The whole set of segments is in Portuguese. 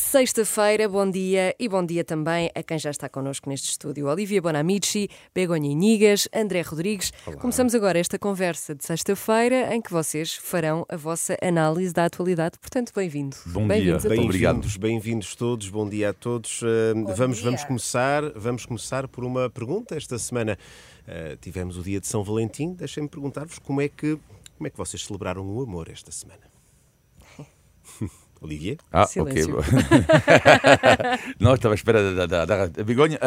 Sexta-feira, bom dia e bom dia também a quem já está connosco neste estúdio. Olivia Bonamici, Begonha Inigas, André Rodrigues. Olá. Começamos agora esta conversa de sexta-feira em que vocês farão a vossa análise da atualidade. Portanto, bem-vindo. Bom bem dia, bem obrigado. Bem-vindos todos, bom dia a todos. Uh, vamos, dia. vamos, começar, vamos começar por uma pergunta. Esta semana uh, tivemos o dia de São Valentim. Deixem-me perguntar-vos como é que como é que vocês celebraram o amor esta semana? Olivier? Ah, Silêncio. ok. não, estava à espera da, da, da, da Begonha.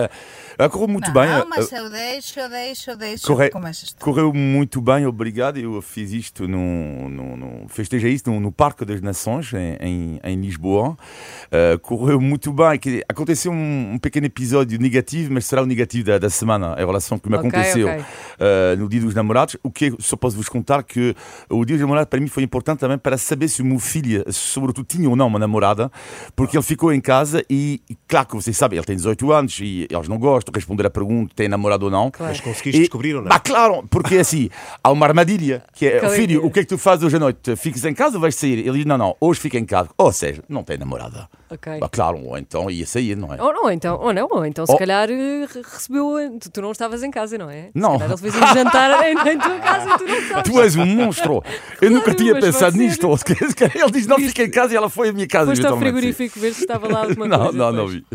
Uh, correu muito não, bem. Não, mas eu deixo, eu deixo, eu deixo. Corre, correu muito bem, obrigado. Eu fiz isto, no, no, no festejei isto no, no, Parque das Nações, em, em, em Lisboa. Uh, correu muito bem. Aconteceu um, um, pequeno episódio negativo, mas será o negativo da, da semana, em relação ao que me okay, aconteceu okay. Uh, no Dia dos Namorados. O que só posso vos contar que o Dia dos Namorados para mim foi importante também para saber se o meu filho, sobretudo, tinha tinha ou não uma namorada, porque ele ficou em casa e, e, claro que vocês sabem, ele tem 18 anos e eles não gostam de responder a pergunta, tem namorado ou não. Claro. Mas conseguiste e, descobrir ou não? Ah, claro, porque assim, há uma armadilha, que é, filho, o que é que tu fazes hoje à noite? Ficas em casa ou vais sair? Ele diz, não, não, hoje fica em casa. Ou seja, não tem namorada. Ok. Bah, claro, ou então ia sair, não é? Ou, ou então, ou não, ou então se oh. calhar eh, recebeu, tu, tu, não estavas em casa, não é? Não. Se ele fez um jantar em, em tua casa e tu não sabes. Tu és um monstro. Claro, Eu nunca tinha pensado nisto. Ele diz, não, fica em casa e ela foi à minha casa. Foste ao frigorífico ver se estava lá alguma não, coisa. Não, não, não vi.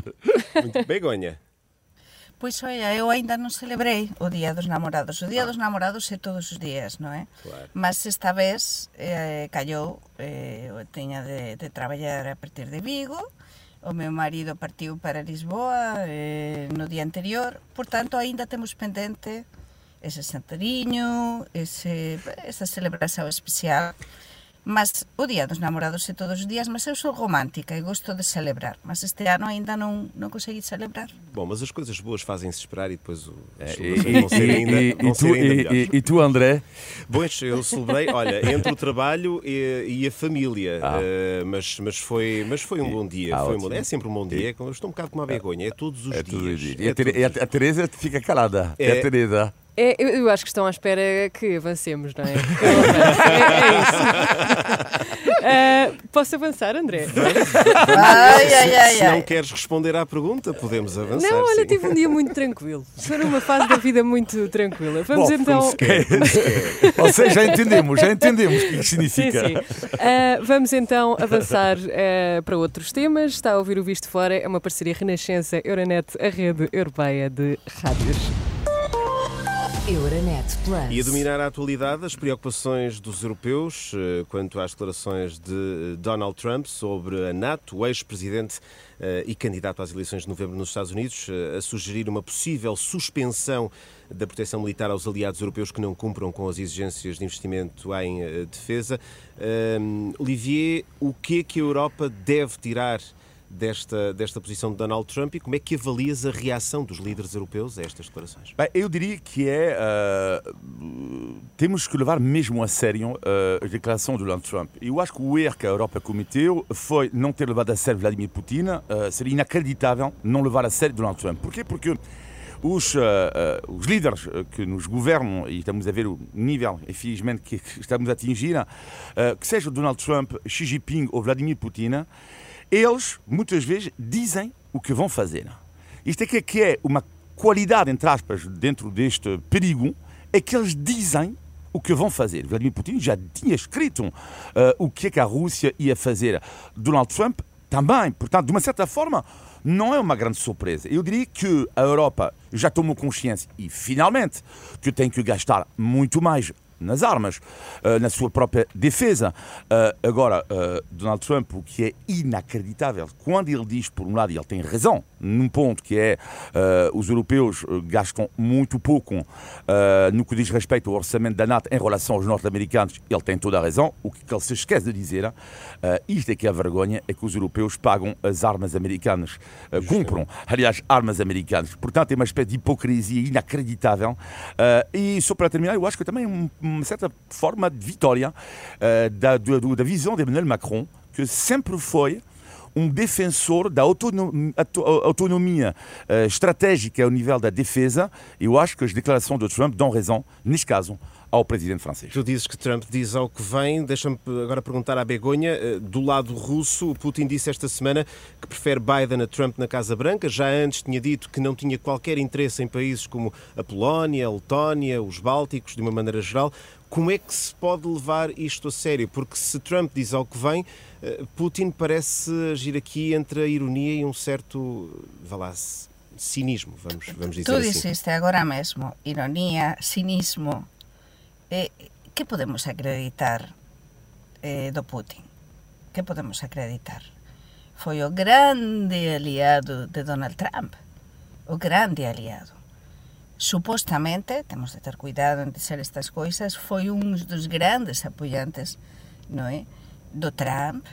Muito begonha. Pois olha, eu ainda non celebrei o Día dos Namorados. O Día ah. dos Namorados é todos os días, non é? Claro. Mas esta vez eh, callou, eh, eu teña de, de traballar a partir de Vigo, o meu marido partiu para Lisboa eh, no día anterior, portanto aínda temos pendente ese santeriño, ese, esa celebración especial Mas o Día dos Namorados é todos os días, mas eu sou romântica e gosto de celebrar. Mas este ano ainda não, não consegui celebrar. Bom, mas as coisas boas fazem-se esperar e depois o, é, e, vão ser ainda, e, vão ser ainda e, e, tu, André? Bom, eu celebrei, olha, entre o trabalho e, e a família, ah. uh, mas, mas, foi, mas foi um bom dia. Ah, foi um, é sempre um bom dia. Eu estou um bocado com uma vergonha, é todos os é dias. Todos os dias. É e a, a, a Teresa fica calada. É, é a Teresa. É, eu, eu, acho que estão à espera que avancemos, não é? é, é isso. Uh, posso avançar, André? Ai, ai, ai, Se não queres responder à pergunta, podemos avançar. Não, olha, sim. tive um dia muito tranquilo. Estou numa fase da vida muito tranquila. Vamos Bom, então. Ou seja, já entendemos, já entendemos o que isso significa. Sim, sim. Uh, vamos então avançar uh, para outros temas. Está a ouvir o Visto Fora, é uma parceria Renascença Euronet, a rede europeia de rádios. Euronet Plus. E a dominar a atualidade, as preocupações dos europeus eh, quanto às declarações de eh, Donald Trump sobre a NATO, o ex-presidente eh, e candidato às eleições de novembro nos Estados Unidos, a sugerir uma possível suspensão da proteção militar aos aliados europeus que não cumpram com as exigências de investimento em defesa. Olivier, o que é que a Europa deve tirar desta, desta posição de Donald Trump e como é que avalias a reação dos líderes europeus a estas declarações? Bem, eu diria que é. Uh, temos que levar mesmo a sério uh, a declaração de Donald Trump. Eu acho que o erro que a Europa cometeu foi não ter levado a sério Vladimir Putin. Uh, seria inacreditável não levar a sério Donald Trump. Porquê? Porque os, uh, uh, os líderes que nos governam, e estamos a ver o nível, infelizmente, que estamos a atingir, uh, que seja Donald Trump, Xi Jinping ou Vladimir Putin, eles, muitas vezes, dizem o que vão fazer. Isto é que é uma qualidade, entre aspas, dentro deste perigo, é que eles dizem o que vão fazer. Vladimir Putin já tinha escrito uh, o que é que a Rússia ia fazer. Donald Trump também. Portanto, de uma certa forma, não é uma grande surpresa. Eu diria que a Europa já tomou consciência e, finalmente, que tem que gastar muito mais nas armas, uh, na sua própria defesa. Uh, agora, uh, Donald Trump, o que é inacreditável, quando ele diz, por um lado, e ele tem razão, num ponto que é os europeus gastam muito pouco no que diz respeito ao orçamento da NATO em relação aos norte-americanos, ele tem toda a razão. O que ele se esquece de dizer, isto é que é a vergonha, é que os europeus pagam as armas americanas, compram, aliás, armas americanas. Portanto, é uma espécie de hipocrisia inacreditável. e só para terminar, eu acho que também um certa forma de vitória uh, da, da visão de Emmanuel Macron, que sempre foi um defensor da autonomia, autonomia uh, estratégica ao nível da defesa. Eu acho que as declarações de Trump dão razão, neste caso, ao presidente francês. Tu dizes que Trump diz ao que vem. Deixa-me agora perguntar à Begonha. Eh, do lado russo, o Putin disse esta semana que prefere Biden a Trump na Casa Branca. Já antes tinha dito que não tinha qualquer interesse em países como a Polónia, a Letónia, os Bálticos, de uma maneira geral. Como é que se pode levar isto a sério? Porque se Trump diz ao que vem, eh, Putin parece agir aqui entre a ironia e um certo, vá lá, cinismo, vamos, vamos dizer tu assim. Tu disseste agora mesmo, ironia, cinismo. Eh, que podemos acreditar eh, do Putin? Que podemos acreditar? Foi o grande aliado de Donald Trump. O grande aliado. Supostamente, temos de ter cuidado en dizer estas coisas, foi un dos grandes apoiantes non é? do Trump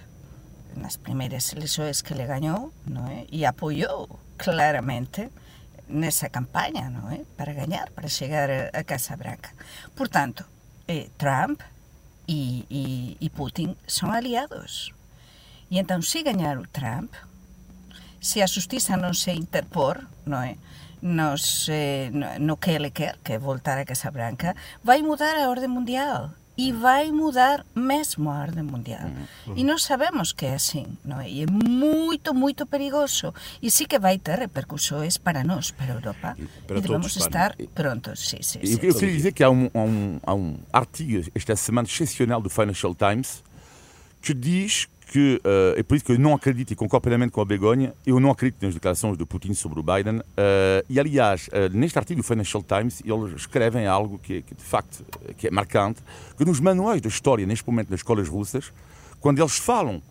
nas primeiras eleições que le gañou non é? e apoiou claramente nessa campanha não é? para ganhar, para chegar à Casa Branca. Portanto, eh, Trump e, e, e Putin são aliados. E então, se ganhar o Trump, se a justiça não se interpor, não é? Nos, eh, no, no que ele quer, que é voltar à Casa Branca, vai mudar a ordem mundial. E vai mudar mesmo a ordem mundial. Uhum. E nós sabemos que é assim, não é? E é muito, muito perigoso. E sim que vai ter repercussões para nós, para a Europa. E, para e devemos estar prontos. Sim, sim, sim, eu queria dizer que há um, um, há um artigo esta semana excepcional do Financial Times que diz que uh, é por isso que eu não acredito e concordo plenamente com a Begonha, eu não acredito nas declarações de Putin sobre o Biden. Uh, e aliás, uh, neste artigo do Financial Times, eles escrevem algo que, que, de facto que é marcante, que nos manuais da história, neste momento nas escolas russas, quando eles falam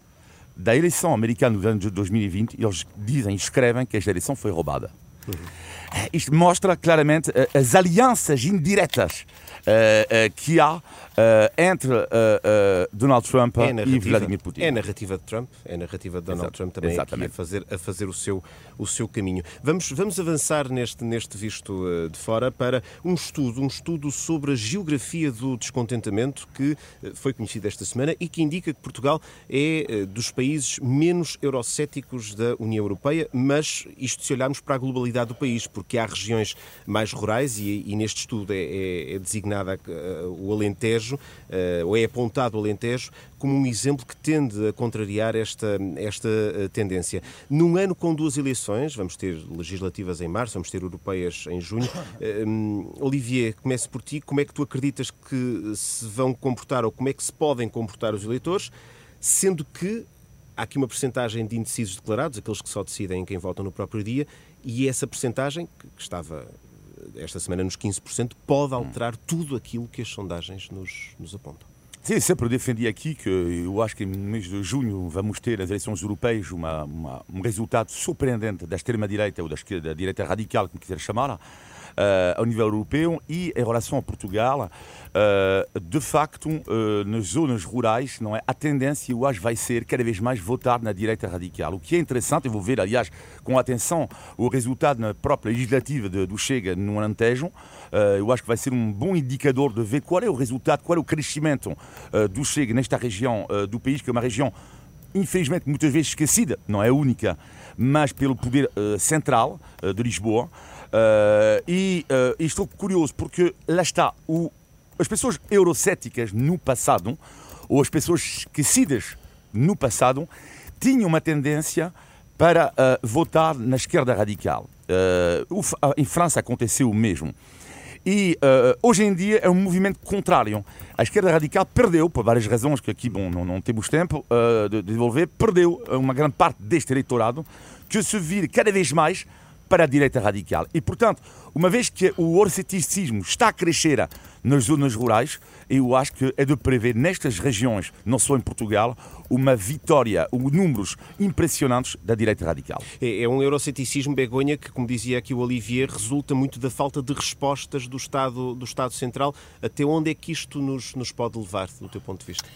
da eleição americana do ano de 2020, eles dizem, escrevem que esta eleição foi roubada. Uhum. Isto mostra claramente as alianças indiretas que há entre Donald Trump é e Vladimir Putin. É a narrativa de Trump, é a narrativa de Donald Exato. Trump também aqui a fazer, a fazer o, seu, o seu caminho. Vamos, vamos avançar neste, neste visto de fora para um estudo, um estudo sobre a geografia do descontentamento que foi conhecido esta semana e que indica que Portugal é dos países menos eurocéticos da União Europeia, mas isto se olharmos para a globalidade do país, porque há regiões mais rurais e, e neste estudo é, é, é designado uh, o Alentejo, uh, ou é apontado o Alentejo, como um exemplo que tende a contrariar esta, esta uh, tendência. Num ano com duas eleições, vamos ter legislativas em março, vamos ter europeias em junho. Olivier, comece por ti. Como é que tu acreditas que se vão comportar ou como é que se podem comportar os eleitores, sendo que há aqui uma percentagem de indecisos declarados, aqueles que só decidem em quem votam no próprio dia, e essa percentagem, que estava esta semana nos 15%, pode alterar tudo aquilo que as sondagens nos, nos apontam. Sim, sempre defendi aqui que eu acho que no mês de junho vamos ter as eleições europeias uma, uma, um resultado surpreendente da extrema-direita ou da, da direita radical, como quiser chamar uh, ao nível europeu e em relação a Portugal, uh, de facto, uh, nas zonas rurais, não é? a tendência, eu acho, vai ser cada vez mais votar na direita radical. O que é interessante, eu vou ver, aliás, com atenção o resultado na própria legislativa de, do Chega no Alentejo, eu acho que vai ser um bom indicador de ver qual é o resultado, qual é o crescimento do Chega nesta região do país, que é uma região infelizmente muitas vezes esquecida, não é única, mas pelo poder uh, central uh, de Lisboa. Uh, e, uh, e, estou curioso porque lá está, o, as pessoas eurocéticas no passado, ou as pessoas esquecidas no passado, tinham uma tendência para uh, votar na esquerda radical. em França aconteceu o mesmo. E hoje em dia é um movimento contrário. A esquerda radical perdeu, por várias razões que aqui bom, não, não temos tempo de desenvolver, perdeu uma grande parte deste eleitorado que se vira cada vez mais para a direita radical. E, portanto, uma vez que o orceticismo está a crescer nas zonas rurais, eu acho que é de prever nestas regiões, não só em Portugal, uma vitória, um, números impressionantes da direita radical. É, é um euroceticismo, Begonha, que, como dizia aqui o Olivier, resulta muito da falta de respostas do Estado, do Estado Central. Até onde é que isto nos, nos pode levar, do teu ponto de vista?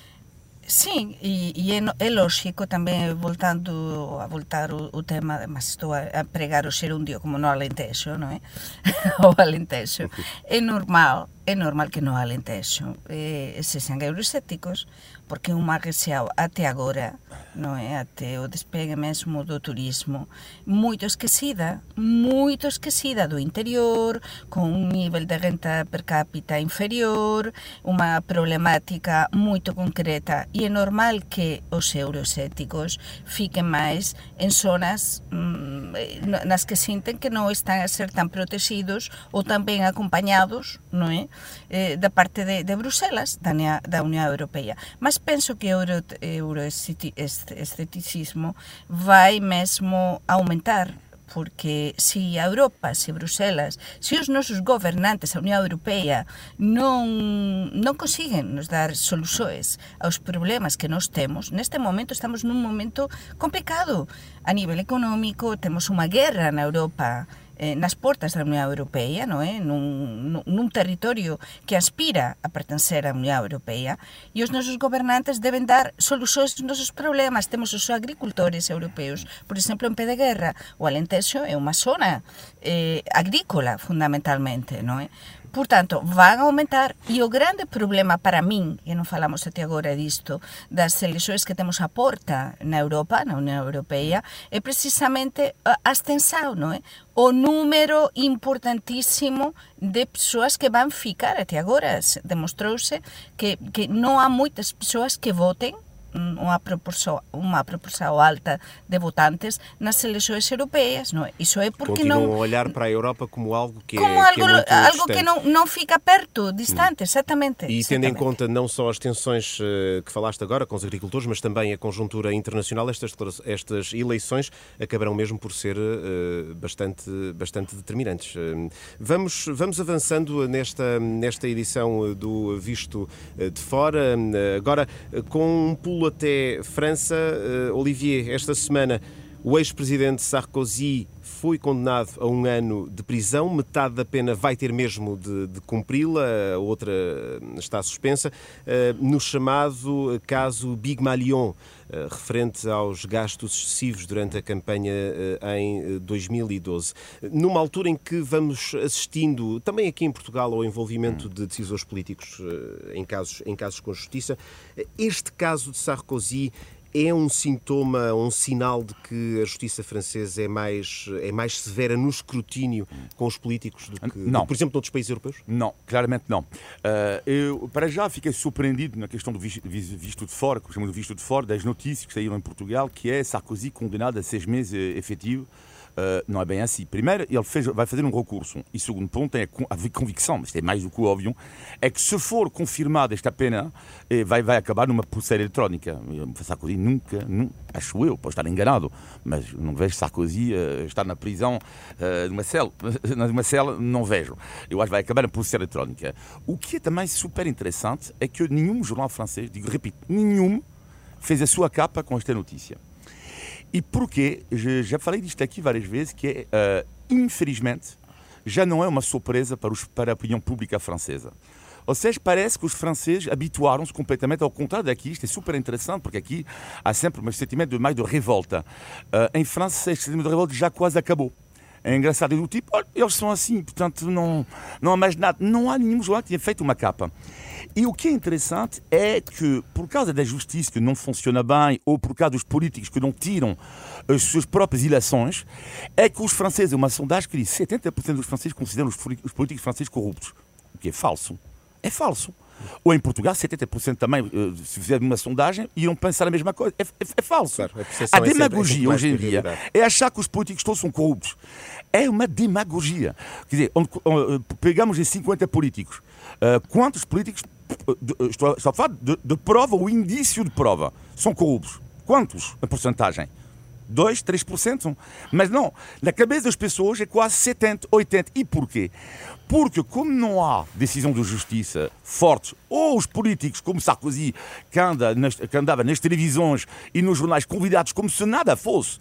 Sim, e, e é, é lógico também, voltando a voltar o, o tema, mas estou a, a pregar o xerundio como no Alentejo, não é? o Alentejo. É normal é normal que no Alentejo eh, se sean euroscépticos porque un mar reseado até agora non é? Até o despegue mesmo do turismo. Moito esquecida moito esquecida do interior con un nivel de renta per cápita inferior unha problemática moito concreta. E é normal que os euroscépticos fiquen máis en zonas mm, nas que sinten que non están a ser tan protegidos ou tan ben acompañados non é? eh, da parte de, de Bruselas da, nea, da Unión Europea. Mas penso que o euro, euroescepticismo vai mesmo aumentar porque se a Europa, se Bruselas, se os nosos gobernantes, a Unión Europea, non, non consiguen nos dar soluxoes aos problemas que nós temos, neste momento estamos nun momento complicado a nivel económico, temos unha guerra na Europa, eh, nas portas da Unión Europea, non é? Nun, nun que aspira a pertencer á Unión Europea e os nosos gobernantes deben dar solucións aos nosos problemas. Temos os agricultores europeos, por exemplo, en pé de guerra, o Alentejo é unha zona eh, agrícola, fundamentalmente, non é? Portanto, van aumentar e o grande problema para min, e non falamos até agora disto, das eleccións que temos a porta na Europa, na Unión Europea, é precisamente a extensão, non é? O número importantísimo de persoas que van ficar até agora. Demostrouse que, que non há moitas persoas que voten unha proporción, unha proporción alta de votantes nas eleições europeias, não é? Isso é porque Continuam não a olhar para a Europa como algo que como é, algo, que é algo que não, não fica perto, distante, hum. exatamente. E exatamente. tendo em conta não só as tensões uh, que falaste agora com os agricultores, mas também a conjuntura internacional, estas, estas eleições acabarão mesmo por ser uh, bastante, bastante determinantes. Uh, vamos, vamos avançando nesta, nesta edição do Visto de Fora, agora com um pulo até França. Olivier, esta semana o ex-presidente Sarkozy foi condenado a um ano de prisão, metade da pena vai ter mesmo de, de cumpri-la, a outra está suspensa, no chamado caso Big Malion, referente aos gastos excessivos durante a campanha em 2012. Numa altura em que vamos assistindo, também aqui em Portugal, ao envolvimento de decisores políticos em casos, em casos com justiça, este caso de Sarkozy é um sintoma, um sinal de que a justiça francesa é mais, é mais severa no escrutínio com os políticos do que, não. Do, por exemplo, noutros países europeus? Não, claramente não. Uh, eu, para já, fiquei surpreendido na questão do visto, visto de fora, que chamamos de visto de fora, das notícias que saíram em Portugal, que é Sarkozy condenado a seis meses efetivo Uh, não é bem assim. Primeiro, ele fez, vai fazer um recurso. E segundo ponto, é a convicção, mas é mais do que óbvio, é que se for confirmada esta pena, eh, vai, vai acabar numa pulseira eletrónica. Sarkozy nunca, nunca, acho eu, posso estar enganado, mas não vejo Sarkozy uh, estar na prisão uh, numa cela, numa cela, não vejo. Eu acho que vai acabar na pulseira eletrónica. O que é também super interessante é que nenhum jornal francês, digo, repito, nenhum, fez a sua capa com esta notícia. E porque, já falei disto aqui várias vezes, que é, uh, infelizmente, já não é uma surpresa para, os, para a opinião pública francesa. Ou seja, parece que os franceses habituaram-se completamente ao contrário daqui. Isto é super interessante, porque aqui há sempre um sentimento de mais de revolta. Uh, em França, este sentimento de revolta já quase acabou. É engraçado, do tipo, olha, eles são assim, portanto não, não há mais nada. Não há nenhum jornal que tenha feito uma capa. E o que é interessante é que, por causa da justiça que não funciona bem, ou por causa dos políticos que não tiram as suas próprias ilações, é que os franceses, uma sondagem que diz 70% dos franceses consideram os políticos franceses corruptos. O que é falso. É falso. Ou em Portugal, 70% também, se fizer uma sondagem, iam pensar a mesma coisa. É, é, é falso. Claro, a, a demagogia é hoje em dia é achar que os políticos todos são corruptos. É uma demagogia. Quer dizer, onde, onde, pegamos esses 50 políticos. Uh, quantos políticos, estou, estou a falar de, de prova ou indício de prova, são corruptos? Quantos, a porcentagem? 2, 3%. Mas não, na cabeça das pessoas é quase 70, 80. E porquê? Porque como não há decisão de justiça forte, ou os políticos como Sarkozy, que, anda nas, que andava nas televisões e nos jornais convidados como se nada fosse,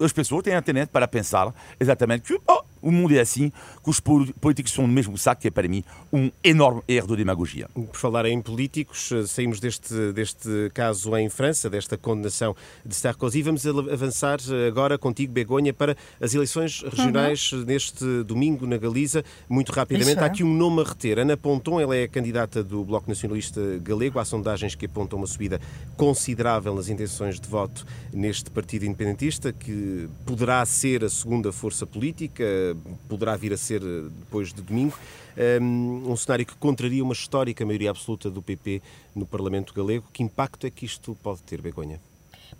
as pessoas têm a tendência para pensar exatamente que oh, O mundo é assim, que os políticos são no mesmo saco, que é para mim um enorme erro de demagogia. Por falar em políticos, eh, saímos deste, deste caso em França, desta condenação de Sarkozy. Vamos avançar eh, agora contigo, Begonha, para as eleições regionais uhum. neste domingo na Galiza. Muito rapidamente, é. há aqui um nome a reter. Ana Ponton, ela é a candidata do Bloco Nacionalista Galego. Há sondagens que apontam uma subida considerável nas intenções de voto neste partido independentista, que poderá ser a segunda força política, poderá vir a ser eh, depois de domingo. Um cenário que contraria uma histórica maioria absoluta do PP no Parlamento galego. Que impacto é que isto pode ter, Begonha?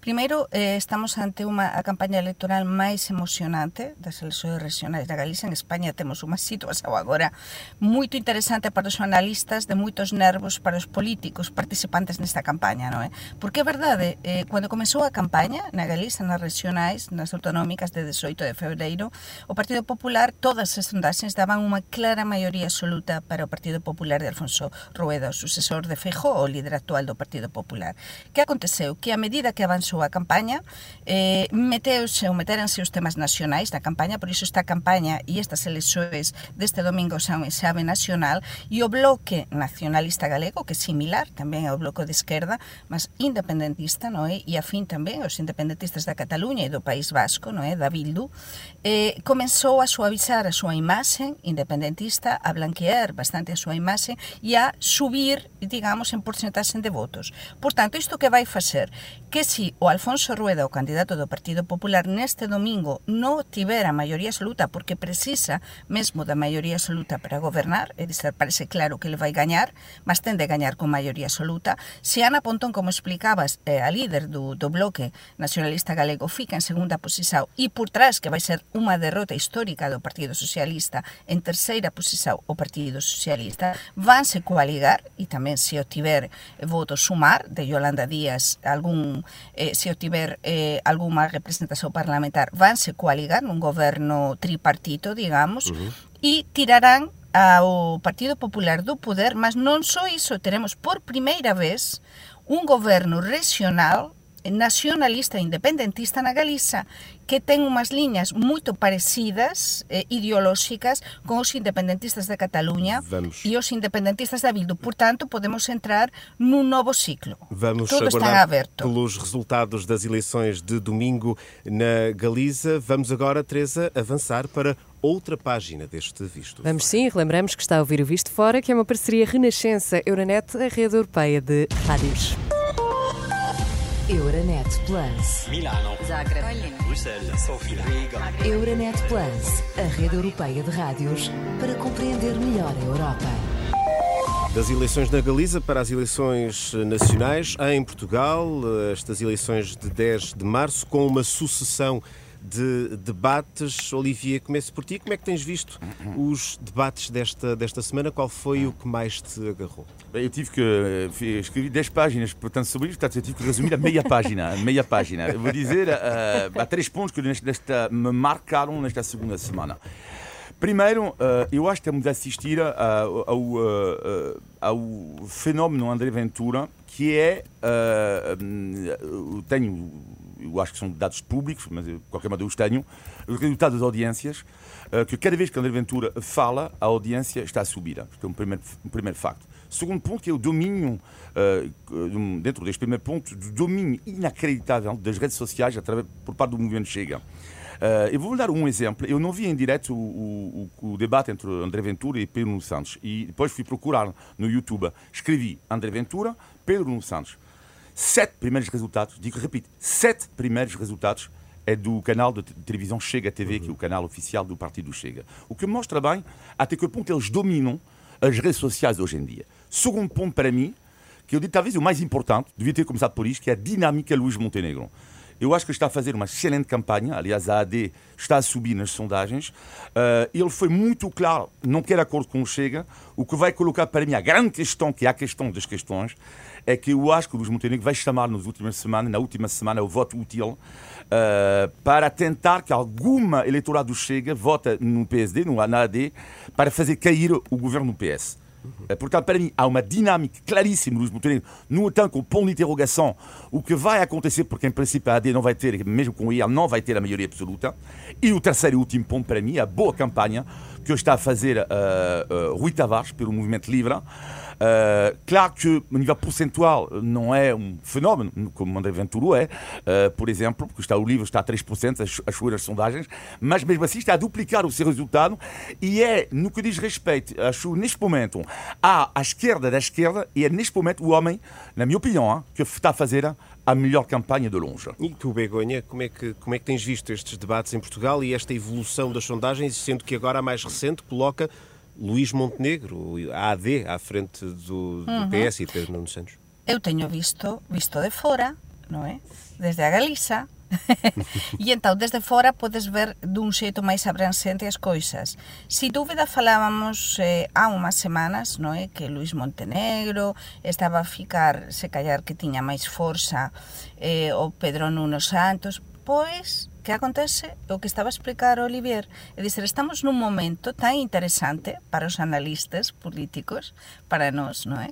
Primeiro, eh, estamos ante unha a campaña electoral máis emocionante das eleccións regionais da Galiza. En España temos unha situación agora moito interesante para os analistas, de moitos nervos para os políticos participantes nesta campaña, non é? Porque é verdade, eh, cando comezou a campaña na Galiza, nas regionais, nas autonómicas de 18 de febreiro, o Partido Popular, todas as sondaxes daban unha clara maioría absoluta para o Partido Popular de Alfonso Rueda, o sucesor de Feijó, o líder actual do Partido Popular. Que aconteceu? Que a medida que avanzou súa campaña, eh, meteuse ou meteranse os temas nacionais da campaña, por iso esta campaña e estas elexoes deste domingo xa un exame nacional e o bloque nacionalista galego, que é similar tamén ao bloco de esquerda, mas independentista, non é? E afín tamén os independentistas da Cataluña e do País Vasco, non é? Da Bildu, eh, comenzou a suavizar a súa imaxe independentista, a blanquear bastante a súa imaxe e a subir, digamos, en porcentaxe de votos. Por tanto, isto que vai facer? Que si o Alfonso Rueda, o candidato do Partido Popular, neste domingo non tivera maioría absoluta porque precisa mesmo da maioría absoluta para gobernar, e dizer, parece claro que ele vai gañar, mas ten de gañar con maioría absoluta, se Ana Pontón, como explicabas, eh, a líder do, do bloque nacionalista galego, fica en segunda posición e por trás, que vai ser unha derrota histórica do Partido Socialista, en terceira posición o Partido Socialista, vanse coaligar, e tamén se obtiver voto sumar de Yolanda Díaz algún eh, se o tiver eh, algunha representación parlamentar, vanse coaligar nun goberno tripartito, digamos, e tirarán ao Partido Popular do poder, mas non só iso, teremos por primeira vez un goberno regional nacionalista e independentista na Galiza que ten unhas liñas moito parecidas eh, ideolóxicas con os independentistas de Cataluña Vamos. e os independentistas da Bildu. Por tanto, podemos entrar nun novo ciclo. Vamos Tudo está aberto. pelos resultados das eleições de domingo na Galiza. Vamos agora, Teresa, avançar para outra página deste Visto Vamos sim, lembramos que está a ouvir o Visto Fora, que é uma parceria Renascença-Euronet, a rede europeia de rádios. Euronet Plus. Milano. Zagreb. Bruxelas. Sofia. Riga. Euronet Plus, a rede europeia de rádios para compreender melhor a Europa. Das eleições na Galiza para as eleições nacionais em Portugal, estas eleições de 10 de março, com uma sucessão de debates. Olivia, começo por ti. Como é que tens visto os debates desta, desta semana? Qual foi o que mais te agarrou? Eu tive que eh, escrever 10 páginas, portanto, sobre isto, portanto, eu tive que resumir a meia página. A meia página. Eu vou dizer, uh, há três pontos que nesta, me marcaram nesta segunda semana. Primeiro, uh, eu acho que temos de assistir uh, ao, uh, ao fenómeno André Ventura, que é. tenho eu acho que são dados públicos, mas de qualquer eu os tenho, o resultado das audiências, eh, que cada vez que André Ventura fala, a audiência está a subir. Isto é um primeiro, um primeiro facto. Segundo ponto, que é o domínio, eh, dentro deste primeiro ponto, do domínio inacreditável das redes sociais através, por parte do movimento Chega. Uh, eu vou dar um exemplo. Eu não vi em direto o, o, o, debate entre André Ventura e Pedro Santos. E depois fui procurar no YouTube. Escrevi André Ventura, Pedro Santos sete primeiros resultados, digo, repito, sete primeiros resultados é do canal de televisão Chega TV, que é o canal oficial do Partido Chega. O que mostra bem até que ponto eles dominam as redes sociais hoje em dia. Segundo ponto para mim, que eu digo talvez o mais importante, devia ter começado por isto, que é a dinâmica Luís Montenegro. Eu acho que está a fazer uma excelente campanha. Aliás, a AD está a subir nas sondagens. Uh, ele foi muito claro, não quer acordo com o Chega. O que vai colocar para mim a grande questão, que é a questão das questões, é que eu acho que o Luís Montenegro vai chamar nas últimas semanas, na última semana, o voto útil uh, para tentar que alguma eleitorado do Chega vote no PSD, no ANAD, para fazer cair o governo do PS. Portanto, para mim, há uma dinâmica claríssima no Montenegro. No entanto, o ponto de interrogação, o que vai acontecer, porque em princípio a AD não vai ter, mesmo com o IR, não vai ter a maioria absoluta. E o terceiro e último ponto, para mim, a boa campanha que está a fazer uh, uh, Rui Tavares pelo Movimento Livre. Uh, claro que, a nível percentual, não é um fenómeno, como André Ventura é, uh, por exemplo, porque está, o livro está a 3%, as, as suas sondagens, mas mesmo assim está a duplicar o seu resultado e é, no que diz respeito, acho, neste momento, à, à esquerda da esquerda, e é neste momento o homem, na minha opinião, hein, que está a fazer a melhor campanha de longe. E tu, Begonha, como é, que, como é que tens visto estes debates em Portugal e esta evolução das sondagens, sendo que agora a mais recente coloca Luís Montenegro, a AD, à frente do, do PS e Pedro Nuno Santos? Eu teño visto, visto de fora, non é? Desde a Galiza, e entón desde fora podes ver dun xeito máis abranxente as coisas. Si dúbida falábamos eh, há unhas semanas, non é, que Luís Montenegro estaba a ficar, se callar que tiña máis forza eh, o Pedro Nuno Santos, pois que acontece o que estaba a explicar Olivier é dizer, estamos nun momento tan interesante para os analistas políticos, para nós, non é?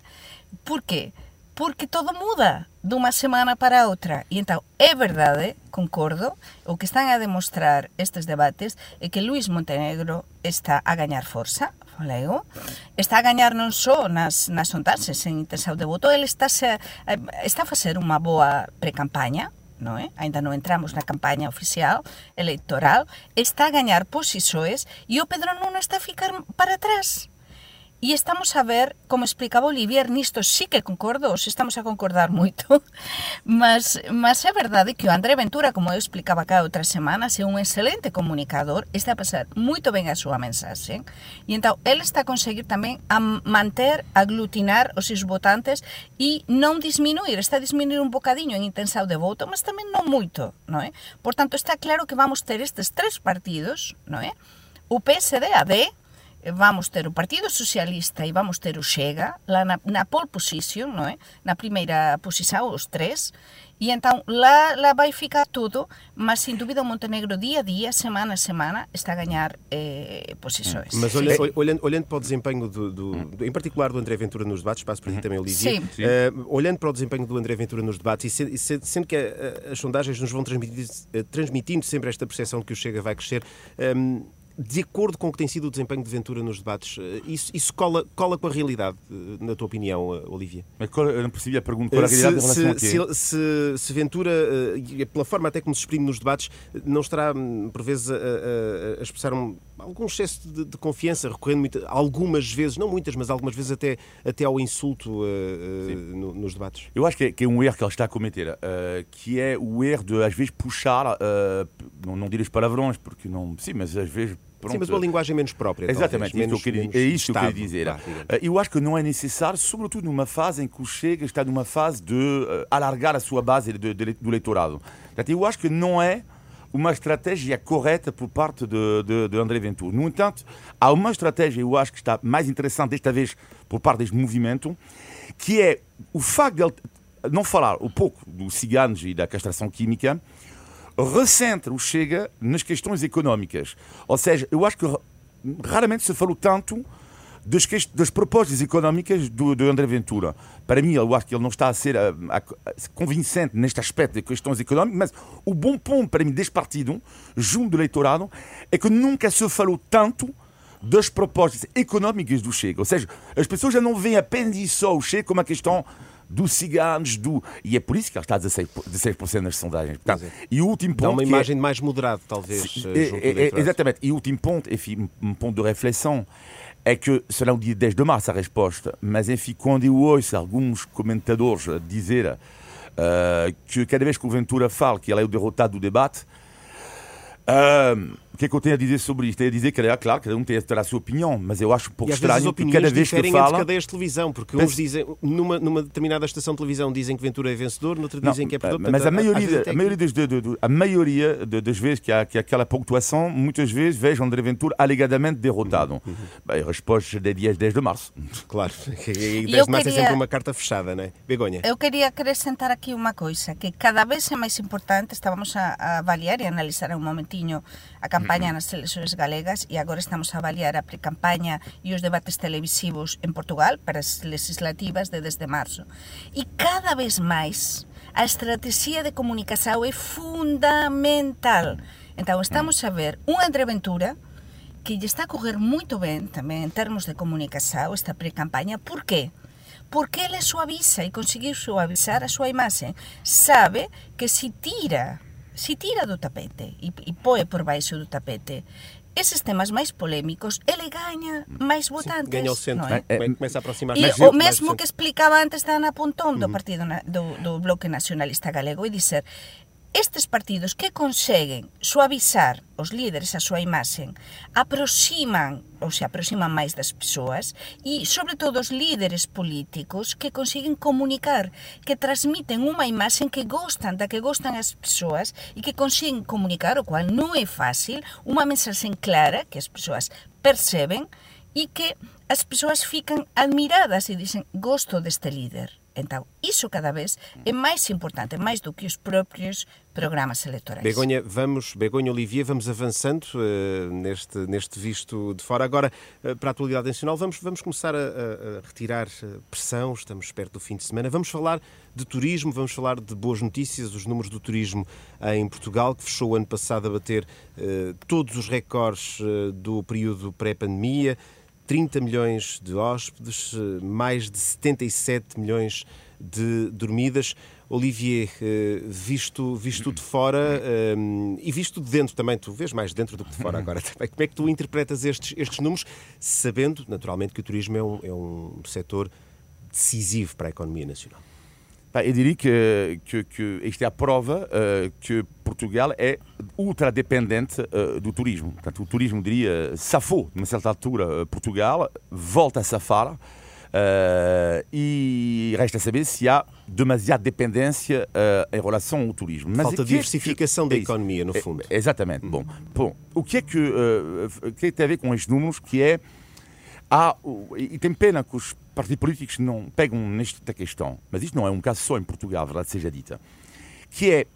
Por que? Porque todo muda dunha semana para outra. E entón, é verdade, concordo, o que están a demostrar estes debates é que Luís Montenegro está a gañar forza, Lego. está a gañar non só nas, nas sondaxes en intensión de voto, ele está, a, eh, está a facer unha boa precampaña, é? Ainda non entramos na campaña oficial electoral, está a gañar posições e o Pedro Nuno está a ficar para atrás. E estamos a ver, como explicaba Olivier, nisto sí que concordo, se estamos a concordar moito, mas, mas é verdade que o André Ventura, como eu explicaba cada outra semana, é un excelente comunicador, está a pasar moito ben a súa mensaxe, e entón, ele está a conseguir tamén a manter, aglutinar os seus votantes e non disminuir, está a disminuir un bocadiño en intensidade de voto, mas tamén non moito, non é? Por tanto, está claro que vamos ter estes tres partidos, non é? O PSD, a D, vamos ter o Partido Socialista e vamos ter o Chega lá na, na pole position, non é? Na primeira posição, os três. E então lá, lá vai ficar tudo, mas sem dúvida o Montenegro dia a dia, semana a semana, está a ganhar eh, posições. Mas olha, olhando, olhando para o desempenho, do, do, do, em particular do André Ventura nos debates, passo para ti também, Olivia, Sim. uh, olhando para o desempenho do André Ventura nos debates e sendo, sendo, sendo que a, a, as sondagens nos vão transmitir, transmitindo sempre esta percepção de que o Chega vai crescer, um, de acordo com o que tem sido o desempenho de Ventura nos debates, isso, isso cola, cola com a realidade, na tua opinião, Olivia? Mas eu não percebi a pergunta com a realidade em relação se, a quê? Se, se, se Ventura, pela forma até como se exprime nos debates, não estará, por vezes, a, a, a expressar um, algum excesso de, de, confiança, recorrendo muito, algumas vezes, não muitas, mas algumas vezes até, até ao insulto uh, uh, no, nos debates? Eu acho que é, que é, um erro que ele está a cometer, uh, que é o erro de, às vezes, puxar, não, não dir os palavrões, porque não. Sim, mas às vezes Pronto. Sim, mas uma linguagem menos própria. Exatamente, talvez, menos, que eu, é isso que eu queria dizer. Vá, eu acho que não é necessário, sobretudo numa fase em que o Chega está numa fase de uh, alargar a sua base de, de, do eleitorado. Eu acho que não é uma estratégia correta por parte de, de, de, André Ventura. No entanto, há uma estratégia, eu acho que está mais interessante desta vez por parte deste movimento, que é o facto de ele não falar um pouco dos ciganos e da castração química, recentra o Chega nas questões económicas. Ou seja, eu acho que raramente se falou tanto das, das propostas económicas do, do, André Ventura. Para mim, eu acho que ele não está a ser a, a, a, convincente neste aspecto de questões económicas, mas o bom ponto para mim deste partido, junto do eleitorado, é que nunca se falou tanto das propostas económicas do Chega. Ou seja, as pessoas já não veem apenas só o Chega como a questão dos ciganos, do... e é por isso que ele está a 16%, 16 nas sondagens. Portanto, é. E o último ponto. Dá uma imagem é... mais moderada, talvez. É, é, exatamente. E o último ponto, enfim, um ponto de reflexão, é que será o dia 10 de março a resposta, mas enfim, quando eu ouço alguns comentadores dizer uh, que cada vez que o Ventura fala que ele é o derrotado do debate, uh, que é que eu tenho a dizer sobre isto? É a dizer que, é claro, cada um tem a ter a sua opinião, mas eu acho um pouco e estranho que cada vez que fala... entre cadeias de televisão, porque uns dizem, numa, numa determinada estação de televisão dizem que Ventura é vencedor, noutra dizem não, que é perdedor. Mas a maioria, a, a maioria, das, de, de, de, a maioria das vezes que há, que há aquela pontuação, muitas vezes vejo André Ventura alegadamente derrotado. Uhum. Bem, a resposta é dia 10 de março. Claro, e 10 de março queria... é sempre uma carta fechada, não é? Begonha. Eu queria acrescentar aqui uma coisa, que cada vez é mais importante, estávamos a, a avaliar e analisar um momentinho a campanha pre-campaña nas eleições galegas e agora estamos a avaliar a pre-campaña e os debates televisivos en Portugal para as legislativas de desde marzo. E cada vez máis a estrategia de comunicación é fundamental. Entón, estamos a ver unha entreventura que lle está a correr moito ben tamén en termos de comunicación esta pre-campaña. Por qué? Porque ele suaviza e conseguiu suavizar a súa imaxe. Sabe que se tira, se tira do tapete e, e poe por baixo do tapete eses temas máis polémicos, ele gaña máis votantes. O centro, non é? é? começa a aproximar E máis o mesmo que explicaba antes da Ana Pontón do partido na, do, do Bloque Nacionalista Galego e dizer estes partidos que conseguen suavizar os líderes a súa imaxen aproximan ou se aproximan máis das persoas e, sobre todo, os líderes políticos que consiguen comunicar, que transmiten unha imaxen que gostan, da que gostan as persoas e que consiguen comunicar, o cual non é fácil, unha mensaxe clara que as persoas perceben e que as persoas fican admiradas e dicen gosto deste líder. Entón, iso cada vez é máis importante, máis do que os propios programas electorais. Begonha, vamos, Begonha Olivier, vamos avançando eh, neste, neste visto de fora. Agora, eh, para a atualidade nacional, vamos, vamos começar a, a- retirar eh, pressão, estamos perto do fim de semana. Vamos falar de turismo, vamos falar de boas notícias, os números do turismo em Portugal, que fechou o ano passado a bater eh, todos os recordes do período pré-pandemia. 30 milhões de hóspedes, eh, mais de 77 milhões de dormidas. Olivier, eh, visto, visto de fora eh, e visto de dentro também, tu vês mais dentro do que de fora agora também, como é que tu interpretas estes, estes números, sabendo naturalmente que o turismo é um, é um setor decisivo para a economia nacional? Eu diria que, que, que isto é a prova eh, que Portugal é ultra dependente eh, do turismo. Portanto, o turismo, diria, safou, numa certa altura, eh, Portugal, volta a safar eh, e resta saber se há demasiada dependência eh, em relação ao turismo. Mas Falta o que é que- diversificação da é economia, no É, fundo. exatamente. Bom, bom, o que é que, o que é tem a ver com estes números que é há, e tem pena que os partidos políticos não pegam nesta questão, mas isto não é um caso só em Portugal, verdade seja dita, que é,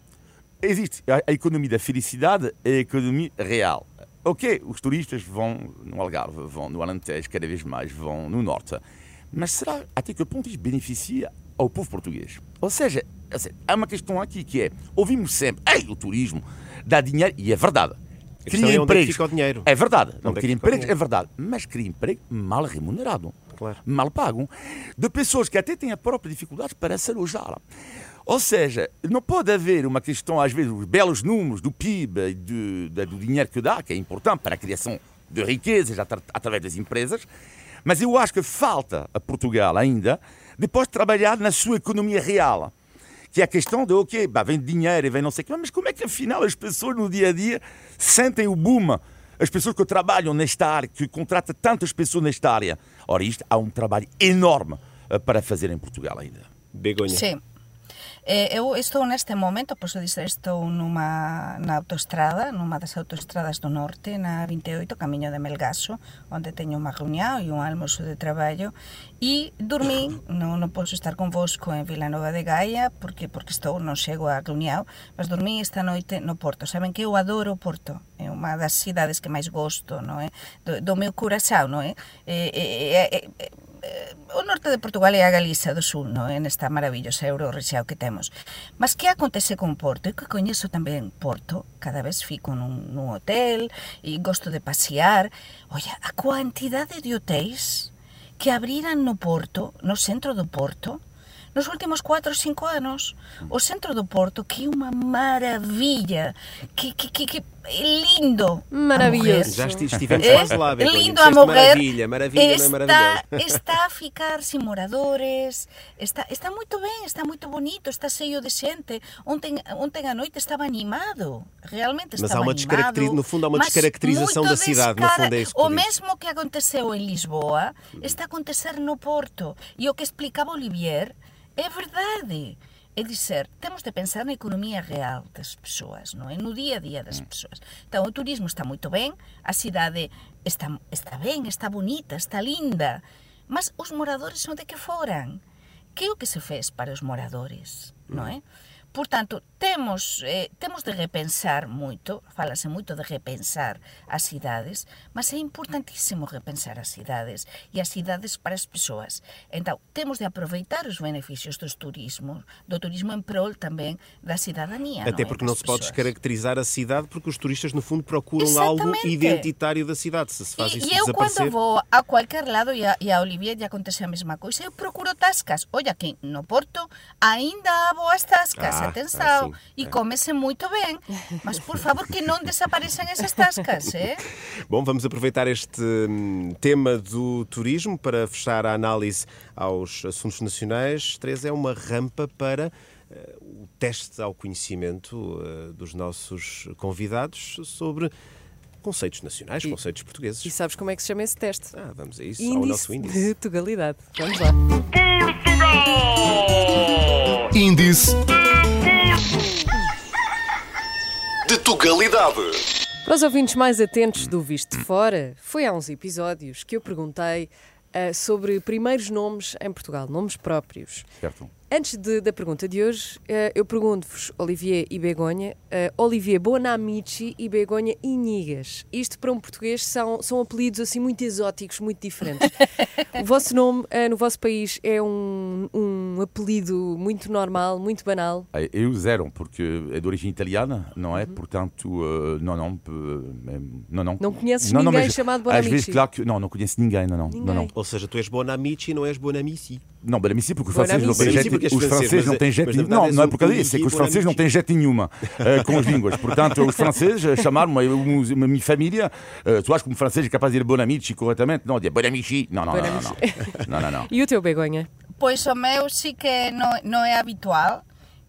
existe a, economia da felicidade e a economia real. Ok, os turistas vão no Algarve, vão no Alentejo, cada vez mais vão no Norte, mas será até que ponto isto beneficia ao povo português? Ou seja, há uma questão aqui que é, ouvimos sempre, ei, o turismo dá dinheiro, e é verdade. É onde é dinheiro. É verdade. Não Onde é cria empregos, é verdade. Mas cria emprego mal remunerado. Claro. Mal pago. De pessoas que até têm a própria dificuldade para se alojar. Ou seja, não pode haver uma questão, às vezes, os belos números do PIB e do, do dinheiro que dá, que é importante para a criação de riquezas atra- através das empresas, mas eu acho que falta a Portugal ainda, depois trabalhar na sua economia real que é a questão de, ok, bah, vem dinheiro e vem não sei o quê, mas como é que afinal as pessoas no dia a dia sentem o boom? As pessoas que trabalham nesta área, que contratam tantas pessoas nesta área. Ora, isto há um trabalho enorme eh, para fazer em Portugal ainda. Begonha. Sí. Eh, eu estou neste momento, pois dizer, estou numa, na autoestrada, numa das autoestradas do norte, na 28, camiño de Melgaso, onde teño unha reunión e un almoço de traballo, e dormín, non, non posso estar convosco en Vilanova de Gaia, porque porque estou, non chego a reunión, mas dormín esta noite no Porto. Saben que eu adoro o Porto, unha das cidades que máis gosto, non é? Do, do meu Curaçao, non é? E, e, e, e, o norte de Portugal e a Galiza do Sul, no, é? Nesta maravillosa eurorexao que temos. Mas que acontece con Porto? Eu que coñezo tamén Porto, cada vez fico nun, nun hotel e gosto de pasear. Olla, a cuantidade de hotéis que abriran no Porto, no centro do Porto, nos últimos 4 ou 5 anos. O centro do Porto, que é unha maravilla, que, que, que, que é lindo. Maravilhoso. Já esti- estivemos É quase lá, Begonha. lindo a morrer. Maravilha, maravilha, não é está, maravilhoso. está a ficar sin moradores, está, está moito ben, está moito bonito, está cheio de xente. Ontem, ontem a noite estaba animado, realmente Mas há uma animado. no fundo há uma descaracterização da cidade, no fundo é isso que O mesmo que aconteceu en Lisboa está a acontecer no Porto. E o que explicaba Olivier é verdade. É dizer, temos de pensar na economía real das persoas, non é? No día a día das persoas. Então, o turismo está moito ben, a cidade está, está ben, está bonita, está linda, mas os moradores onde que foran? Que é o que se fez para os moradores, non é? Portanto, temos, eh, temos de repensar moito, falase moito de repensar as cidades, mas é importantísimo repensar as cidades e as cidades para as persoas. Então, temos de aproveitar os beneficios dos turismos, do turismo em prol também da cidadania. Até é? porque não se pode descaracterizar a cidade, porque os turistas, no fundo, procuram algo identitário da cidade. Se se faz E, isso e eu quando vou a qualquer lado, e a, e a Olivier acontece a mesma coisa, eu procuro tascas. Olha, aquí no Porto ainda há boas tascas, Ah, atenção, ah, sim, e é. come-se muito bem. Mas, por favor, que não desapareçam essas tascas, eh? Bom, vamos aproveitar este hum, tema do turismo para fechar a análise aos assuntos nacionais. Teresa, é uma rampa para eh, o teste ao conhecimento eh, dos nossos convidados sobre conceitos nacionais, conceitos portugueses. E sabes como é que se chama esse teste? Ah, vamos a isso, ao Índice nosso índice. de Tugalidade. Vamos lá. Índice de Tugalidade. Para os ouvintes mais atentos do Visto de Fora, foi há uns episódios que eu perguntei ah, sobre primeiros nomes em Portugal, nomes próprios. Certo. Antes de- da pergunta de hoje, ah, eu pergunto-vos, Olivier e Begonha, ah, Olivier Bonamici e Begonha Inigas. Isto para um português são, são apelidos assim muito exóticos, muito diferentes. o vosso nome ah, no vosso país é um, um apelido muito normal, muito banal. Eh, Eu zero, porque é de origem italiana, não é? Portanto, eh, não, não, eh, não, não. Não conheces Não, não, ninguém mas chamado Às Bonamici? vezes, claro que. Não, não conheço ninguém, não, não. Ninguém. Não, não. Ou seja, tu és Bonamici e não és Bonamici. Não, Bonamici, porque os franceses não têm és os franceses não têm é- nenhum. verdade Não, não é o por causa disso, é que os franceses não têm jeito nenhuma eh, com as línguas. Portanto, os franceses eh, chamaram-me, uma, uma minha família, eh, tu achas que um francês é capaz de dizer Bonamici corretamente? Não, dizer Bonamici. Não, não, não, não, não. Não, não, não. E o teu Begonha? Pois o meu sí que non, non é habitual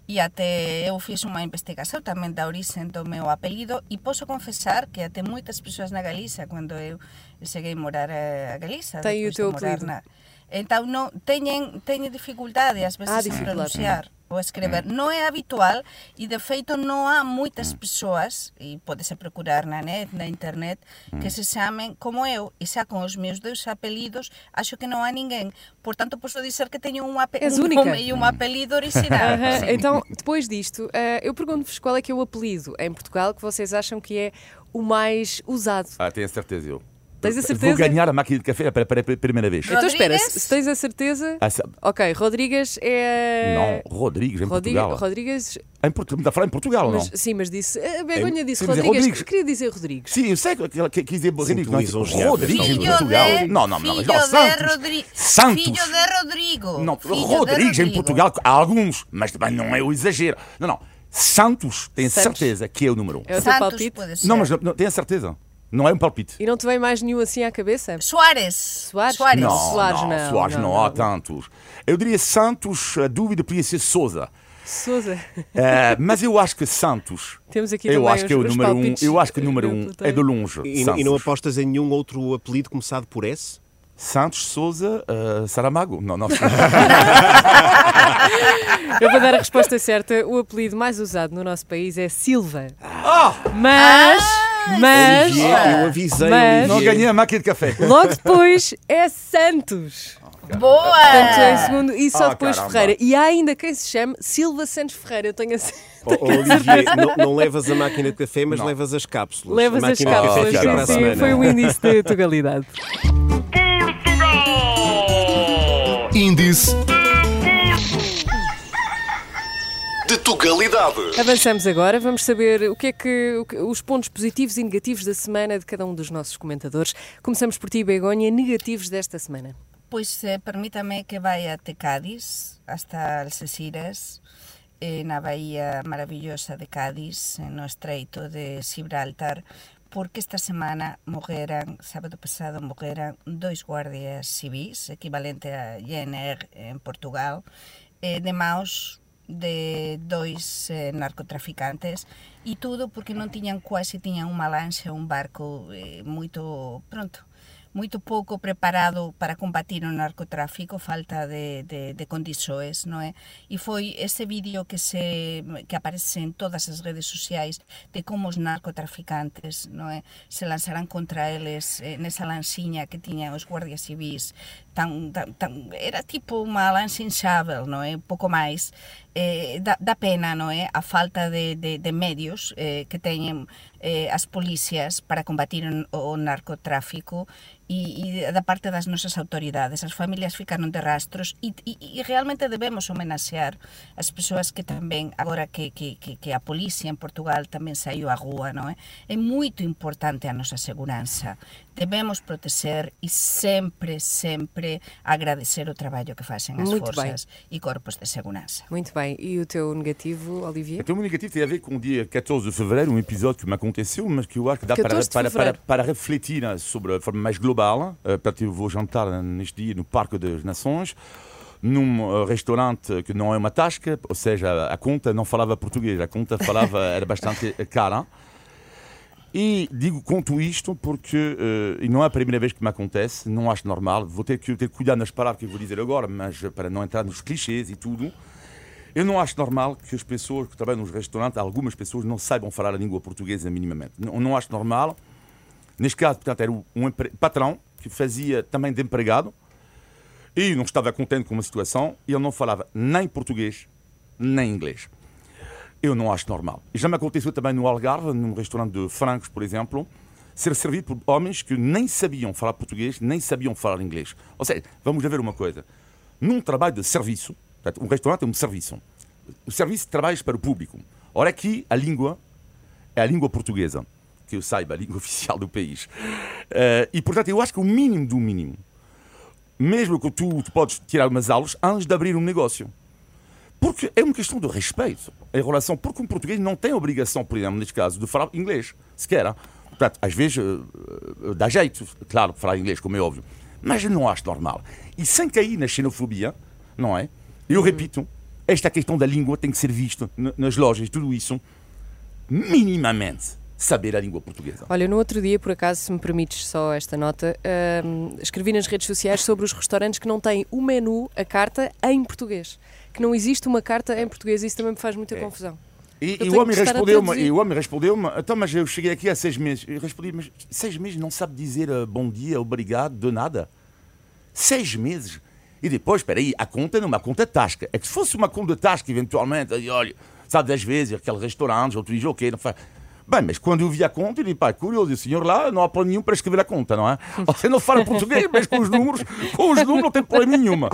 e até eu fiz unha investigación tamén da orixen do meu apelido e posso confesar que até moitas persoas na Galiza, cando eu cheguei a morar a Galiza, Tem o depois de teu apelido. na... Então non, teñen, teñen dificultade ás veces Ah, en dificuldade. pronunciar ou escrever. Non é habitual e de feito non há moitas persoas e podese procurar na net, na internet que se chamen como eu e xa con os meus dois apelidos acho que non há ninguén. Portanto, posso dizer que teño un, ape única. nome e un apelido original. Sim. Então, depois disto, eh, eu pergunto-vos qual é que é o apelido em Portugal que vocês acham que é o mais usado. Ah, tenho certeza eu. Tens a Vou certeza? ganhar a máquina de café para, para, para a primeira vez. Então espera, se se tens a certeza. Ah, Ok, Rodrigues é. Não, Rodrigues, em Portugal. Rodrigues. Em Portugal, está a falar em Portugal ou não? Mas, sim, mas disse. A Begonha disse quer dizer Rodrigues. Rodrigues. Queria dizer Rodrigues. Sim, eu sei que ela quis dizer Rodrigues. não, lisonjeado, Rodrigues em Filho Portugal. de, Não, não, não. filho não de Santos. Rodri- Santos. Filho de Rodrigo. Não, Filho de Rodrigues em Rodrigo. Portugal, há alguns, mas também não é o exagero. Não, não. Santos, tenho Santos. certeza que é o número um. É o teu Santos palpite? pode ser. Não, mas não, não, tenho a certeza. Não é um palpite. E não te vem mais nenhum assim à cabeça? Soares. Soares? Soares. Não, Soares não, não, Soares não, não, não. há tantos. Eu diria Santos, a dúvida podia ser Souza. Souza. Eh, mas eu acho que Santos. Temos aqui Eu acho que é o número um. Eu acho que o número um é de longe. E, e não apostas em nenhum outro apelido começado por S? Santos, Souza, eh, Saramago. Não, não. Eu vou dar a resposta certa. O apelido mais usado no nosso país é Silva. Ah! Mas. Mas. Olivier, eu avisei, Mas- não ganhei a máquina de café. Logo depois é Santos. Boa. Portanto, em segundo, e só Ah, depois caramba. Ferreira. E há ainda quem se chame Silva Santos Ferreira. Eu tenho a Oh, oh, Olivier, não, não levas a máquina de café, mas Não. levas as cápsulas. Levas a as cápsulas. a Sim, sim, semana. foi o índice de tugalidade. Índice de Tugalidade. Avançamos agora, vamos saber o que é que, o que- os pontos positivos e negativos da semana de cada um dos nossos comentadores. Começamos por ti, Begonha, negativos desta semana. Pois eh, permítame que vai até Cádiz, hasta Algeciras, eh, na bahía maravillosa de Cádiz, no estreito de Gibraltar, porque esta semana morreran, sábado pasado, morreran dois guardias civis, equivalente a GNR en Portugal, eh, de maus de dois eh, narcotraficantes e tudo porque non tiñan quase tiñan unha lancha, un barco eh, moito pronto moito pouco preparado para combatir o narcotráfico, falta de, de, de condições, non é? E foi ese vídeo que se que aparece en todas as redes sociais de como os narcotraficantes, non é? Se lanzarán contra eles eh, nesa lansiña que tiñan os guardias civis tan, tan, tan era tipo unha lanza inxável, non é? Pouco máis eh, dá, dá pena, non é? A falta de, de, de medios eh, que teñen eh, as policías para combatir o, o narcotráfico e, e da parte das nosas autoridades. As familias ficaron de rastros e, e, e realmente debemos homenaxear as persoas que tamén, agora que, que, que, que a policía en Portugal tamén saiu á rúa, non é? É moito importante a nosa seguranza. Debemos proteger e sempre, sempre agradecer o traballo que facen as Muito forças e corpos de segurança. Muito bem. E o teu negativo, Olivier? Então, o meu negativo tem a ver com o dia 14 de fevereiro, um episódio que me aconteceu, mas que eu acho que dá para, 14 de para, para, para refletir né, sobre a forma mais global. Uh, portanto, eu vou jantar neste dia no Parque das Nações, num uh, restaurante que não é uma tasca, ou seja, a conta não falava português, a conta falava, era bastante cara. E digo, conto isto porque, uh, e não é a primeira vez que me acontece, não acho normal, vou ter que ter cuidado nas palavras que vou dizer agora, mas para não entrar nos clichês e tudo, eu não acho normal que as pessoas que trabalham nos restaurantes, algumas pessoas não saibam falar a língua portuguesa minimamente. Não, não acho normal. Neste caso, portanto, era um patrão que fazia também de empregado e não estava contente com uma situação e ele não falava nem português nem inglês. Eu não acho normal. E já me aconteceu também no Algarve, num restaurante de francos, por exemplo, ser servido por homens que nem sabiam falar português, nem sabiam falar inglês. Ou seja, vamos ver uma coisa. Num trabalho de serviço, portanto, um restaurante é um serviço. O serviço trabalha para o público. Ora, aqui a língua é a língua portuguesa, que eu saiba, a língua oficial do país. Eh, e, portanto, eu acho que o mínimo do mínimo, mesmo que tu, tu podes tirar umas aulas antes de abrir um negócio. Porque é uma questão de respeito em relação. Porque um português não tem obrigação, por exemplo, neste caso, de falar inglês, sequer. Portanto, às vezes eh, eh, dá jeito, claro, falar inglês, como é óbvio. Mas eu não acho normal. E sem cair na xenofobia, não é? Eu repito, esta questão da língua tem que ser vista nas lojas, tudo isso, minimamente saber a língua portuguesa. Olha, no outro dia, por acaso, se me permites só esta nota, hum, escrevi nas redes sociais sobre os restaurantes que não têm o menu, a carta, em português. Que não existe uma carta em português. Isso também me faz muita confusão. E, e o homem respondeu-me, e o homem respondeu-me, então, mas eu cheguei aqui há seis meses. Eu respondi, mas seis meses não sabe dizer eh, bom dia, obrigado, de nada. Seis meses. E depois, espera aí, a conta não é uma conta tasca. É que se fosse uma conta tasca, eventualmente, aí, olha, sabe, às vezes, aquele restaurante, outro dia, ok, não faz. Bem, mas quando eu vi a conta, eu disse, pá, curioso, o senhor lá não há problema nenhum para escrever a conta, não é? Você não fala português, mas com os números, com os números não tem problema nenhuma.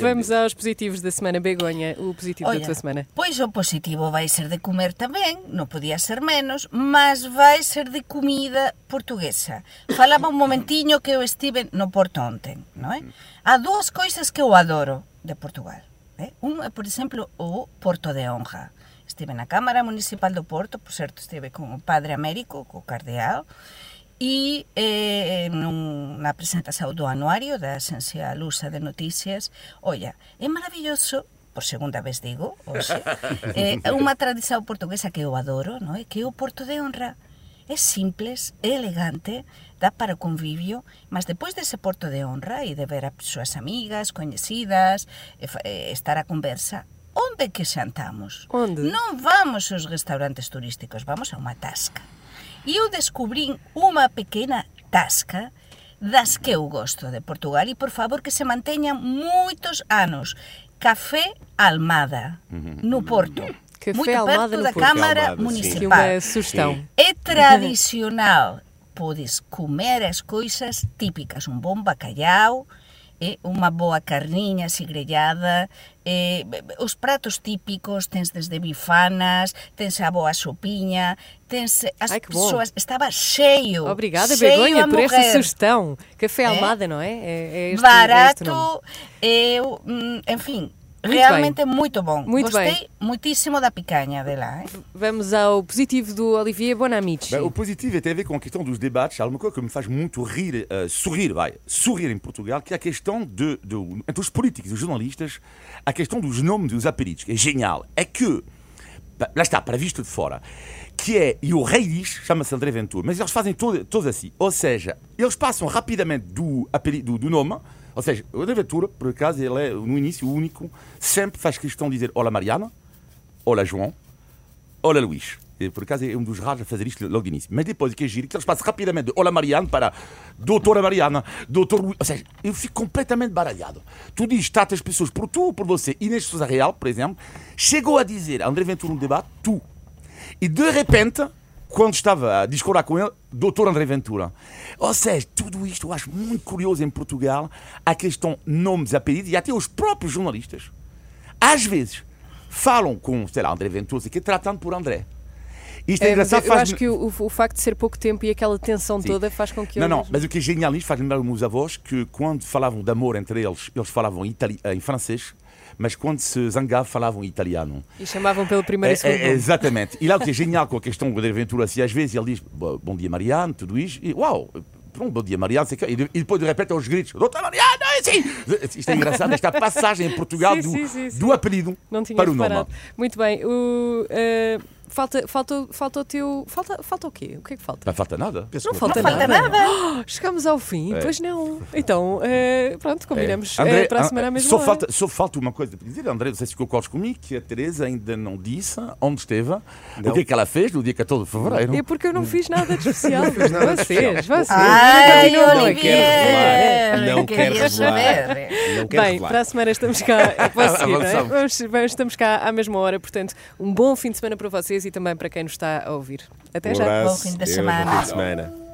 Vamos aos positivos da semana. Begonha, o positivo da Olla, tua semana. Pois o positivo vai ser de comer tamén, non podía ser menos, mas vai ser de comida portuguesa. Falaba un momentiño que eu estive no Porto ontem, non é? Há dúas coisas que eu adoro de Portugal. Eh? Un é, por exemplo, o Porto de Honra. Estive na Cámara Municipal do Porto, por certo, estive con o Padre Américo, co Cardeal, e eh, nun, na presentación do anuario da Asencia Lusa de Noticias, olla, é maravilloso por segunda vez digo, hoxe, é unha tradición portuguesa que eu adoro, non é? que é o Porto de Honra. É simples, é elegante, dá para o convivio, mas depois dese Porto de Honra e de ver a súas amigas, coñecidas, e, fa- e estar a conversa, onde que xantamos? Onde? Non vamos aos restaurantes turísticos, vamos a unha tasca. E eu descubrín unha pequena tasca das que eu gosto de Portugal e por favor que se manteñan moitos anos. Café Almada, no Porto. Café Muito Almada perto no da Porto. Câmara Almada, sim. Municipal. uma sugestão. É tradicional. Podes comer as coisas típicas, un bon bacalhau, eh, unha boa carniña así grellada, eh, os pratos típicos, tens desde bifanas, tens a boa sopiña, tens as Ai, persoas, estaba cheio. Obrigada, cheio Begonha, por esta sugestão. Café É? Almada, não é? É, é este, é. Barato, eu, mm, enfim, Muito realmente muito bom. Muito Gostei bem. muitíssimo da picanha dela. Eh? Vamos ao positivo do Olivier Bonamici. Ben, o positivo tem a ver com a questão dos debates. Há uma coisa que me faz muito rir, eh, sorrir, vai, sorrir em Portugal, que é a questão de, de, entre os políticos e os jornalistas, a questão dos nomes dos apelidos, que é genial. É que lá está, para visto de fora, que é, e o rei diz, chama-se André Ventura, mas eles fazem todo- todos assim, ou seja, eles passam rapidamente do, apelido, do, do nome, ou seja, André Ventura, por acaso, ele é, no início, único, sempre faz questão de dizer Olá Mariana, Olá João, Olá Luís. E, por acaso é um dos raros a fazer isto logo de início. Mas depois, que é giro, que eles passam rapidamente de Olá Mariana para Doutora Mariana, Doutor Luís. Ou seja, eu fico completamente baralhado. Tu dizes, trata as pessoas por tu ou por você. Inês Sousa Real, por exemplo, chegou a dizer a André Ventura no debate, tu. E de repente, quando estava a discutir com ele, Doutor André Ventura. Ou seja, tudo isto eu acho muito curioso em Portugal, a questão nomes, apelidos, e até os próprios jornalistas, às vezes, falam com, sei lá, André Ventura, que tratando por André. Isto é, É, engraçado, eu faz acho que o, o facto de ser pouco tempo e aquela tensão Sim. toda faz com que Não, eu. não, mas o que é genial nisto faz lembrar os meus avós que quando falavam de amor entre eles, eles falavam em, itali- em francês, mas quando se zangavam falavam italiano. E chamavam pelo primeiro É, é, exatamente. E lá o que é genial com a questão do aventura, assim, às vezes ele diz "Bo- bom dia Mariano, tudo isto, e uau, pronto, bom dia Mariano, sei que, e, de- depois de repente aos gritos, doutor Mariano, é assim. Isto é engraçado, esta passagem em Portugal Sim, do, sim, sim, sim. do apelido para o nome. Muito bem. O, eh, falta, falta, falta o teu. Falta, falta o quê? O que é que falta? Não falta nada. Penso Não falta, falta nada. nada. Oh, chegamos ao fim, É. pois não. Então, eh, pronto, combinamos eh, André, para a ah, semana à mesma só hora. falta, só falta uma coisa para dizer, André, não sei se concordas comigo, que a Teresa ainda não disse onde esteve, o que é que ela fez no dia 14 de fevereiro. É porque eu não fiz nada de especial. nada de vocês, vocês. Ai! Não quer queria revelar. saber. Não quero Bem, revelar. para a semana estamos cá. é Posso seguir, não é? Vamos, vamos- estamos cá à mesma hora, portanto, um bom fim de semana para vocês e também para quem nos está a ouvir. Até Um já. abraço. Bom fim de Deus, semana. Bom fim de semana.